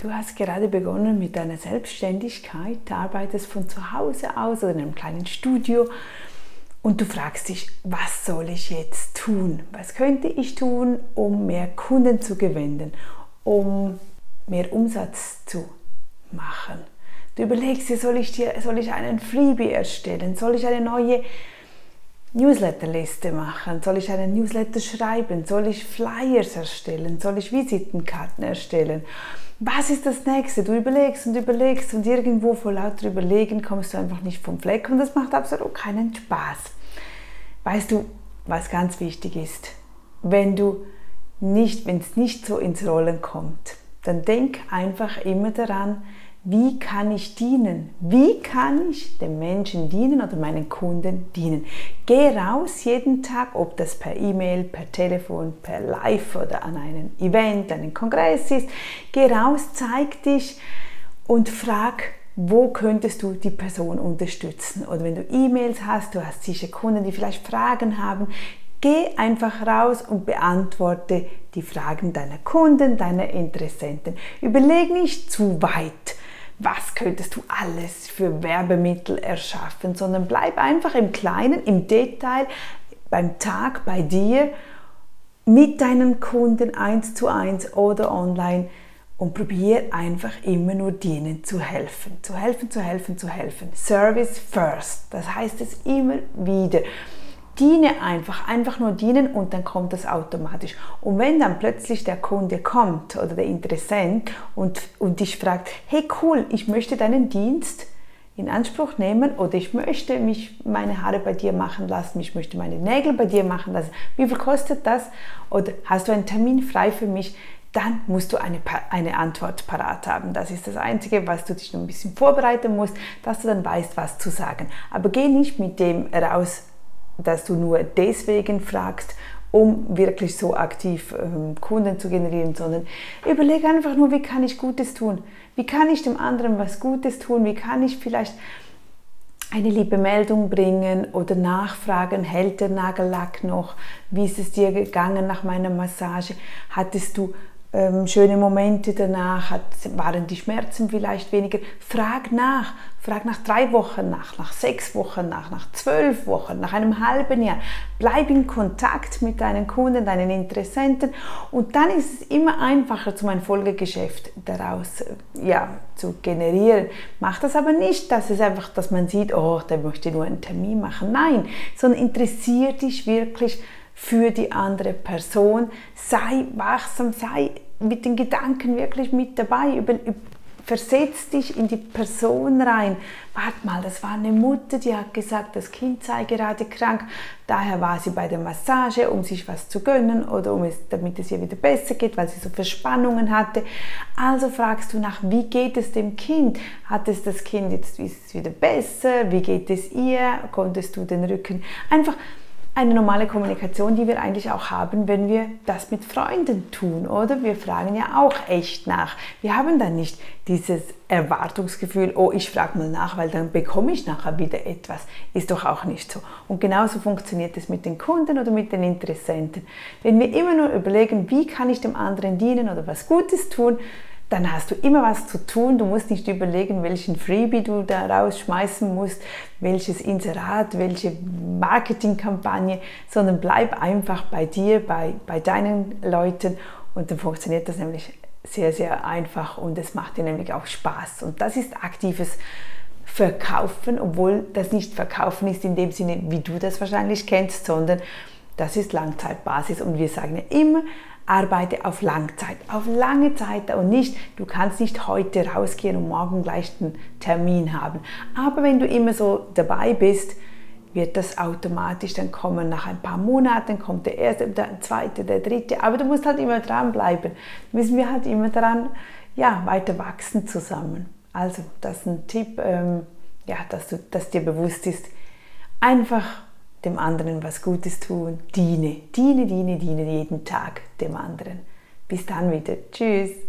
Du hast gerade begonnen mit deiner Selbstständigkeit, du arbeitest von zu Hause aus oder in einem kleinen Studio und du fragst dich, was soll ich jetzt tun? Was könnte ich tun, um mehr Kunden zu gewinnen, um mehr Umsatz zu machen? Du überlegst dir, soll ich, dir, soll ich einen Freebie erstellen? Soll ich eine neue Newsletterliste machen? Soll ich einen Newsletter schreiben? Soll ich Flyers erstellen? Soll ich Visitenkarten erstellen? Was ist das nächste? Du überlegst und überlegst und irgendwo vor lauter Überlegen kommst du einfach nicht vom Fleck und das macht absolut keinen Spaß. Weißt du, was ganz wichtig ist? Wenn du nicht, wenn es nicht so ins Rollen kommt, dann denk einfach immer daran, wie kann ich dienen? Wie kann ich den Menschen dienen oder meinen Kunden dienen? Geh raus jeden Tag, ob das per E-Mail, per Telefon, per Live oder an einem Event, einem Kongress ist. Geh raus, zeig dich und frag, wo könntest du die Person unterstützen? Oder wenn du E-Mails hast, du hast sicher Kunden, die vielleicht Fragen haben, Geh einfach raus und beantworte die Fragen deiner Kunden, deiner Interessenten. Überleg nicht zu weit was könntest du alles für Werbemittel erschaffen, sondern bleib einfach im Kleinen, im Detail, beim Tag, bei dir, mit deinen Kunden eins zu eins oder online und probier einfach immer nur denen zu helfen. Zu helfen, zu helfen, zu helfen. Service first. Das heißt es immer wieder diene einfach, einfach nur dienen und dann kommt das automatisch. Und wenn dann plötzlich der Kunde kommt oder der Interessent und, und dich fragt, hey cool, ich möchte deinen Dienst in Anspruch nehmen oder ich möchte mich meine Haare bei dir machen lassen, ich möchte meine Nägel bei dir machen lassen, wie viel kostet das? Oder hast du einen Termin frei für mich? Dann musst du eine, eine Antwort parat haben. Das ist das Einzige, was du dich noch ein bisschen vorbereiten musst, dass du dann weißt, was zu sagen. Aber geh nicht mit dem raus, dass du nur deswegen fragst, um wirklich so aktiv ähm, Kunden zu generieren, sondern überlege einfach nur, wie kann ich Gutes tun? Wie kann ich dem anderen was Gutes tun? Wie kann ich vielleicht eine liebe Meldung bringen oder nachfragen, hält der Nagellack noch? Wie ist es dir gegangen nach meiner Massage? Hattest du ähm, schöne Momente danach, hat, waren die Schmerzen vielleicht weniger. Frag nach, frag nach drei Wochen nach, nach sechs Wochen nach, nach zwölf Wochen, nach einem halben Jahr. Bleib in Kontakt mit deinen Kunden, deinen Interessenten und dann ist es immer einfacher, zum ein Folgegeschäft daraus ja, zu generieren. Mach das aber nicht, dass es einfach, dass man sieht, oh, der möchte nur einen Termin machen. Nein, sondern interessier dich wirklich für die andere Person. Sei wachsam, sei mit den Gedanken wirklich mit dabei. Über, versetz dich in die Person rein. Warte mal, das war eine Mutter, die hat gesagt, das Kind sei gerade krank. Daher war sie bei der Massage, um sich was zu gönnen oder um es, damit es ihr wieder besser geht, weil sie so Verspannungen hatte. Also fragst du nach, wie geht es dem Kind? Hat es das Kind jetzt ist es wieder besser? Wie geht es ihr? Konntest du den Rücken einfach eine normale Kommunikation, die wir eigentlich auch haben, wenn wir das mit Freunden tun, oder? Wir fragen ja auch echt nach. Wir haben dann nicht dieses Erwartungsgefühl, oh, ich frage mal nach, weil dann bekomme ich nachher wieder etwas. Ist doch auch nicht so. Und genauso funktioniert es mit den Kunden oder mit den Interessenten. Wenn wir immer nur überlegen, wie kann ich dem anderen dienen oder was Gutes tun, dann hast du immer was zu tun. Du musst nicht überlegen, welchen Freebie du da rausschmeißen musst, welches Inserat, welche Marketingkampagne, sondern bleib einfach bei dir, bei, bei deinen Leuten und dann funktioniert das nämlich sehr, sehr einfach und es macht dir nämlich auch Spaß. Und das ist aktives Verkaufen, obwohl das nicht Verkaufen ist in dem Sinne, wie du das wahrscheinlich kennst, sondern das ist Langzeitbasis und wir sagen ja immer, arbeite auf Langzeit, auf lange Zeit und nicht, du kannst nicht heute rausgehen und morgen gleich einen Termin haben. Aber wenn du immer so dabei bist, wird das automatisch dann kommen. Nach ein paar Monaten kommt der erste, der zweite, der dritte. Aber du musst halt immer dranbleiben. Müssen wir halt immer daran, ja, weiter wachsen zusammen. Also, das ist ein Tipp, ähm, ja, dass, du, dass dir bewusst ist, einfach dem anderen was Gutes tun. Diene, diene, diene, diene jeden Tag dem anderen. Bis dann wieder. Tschüss.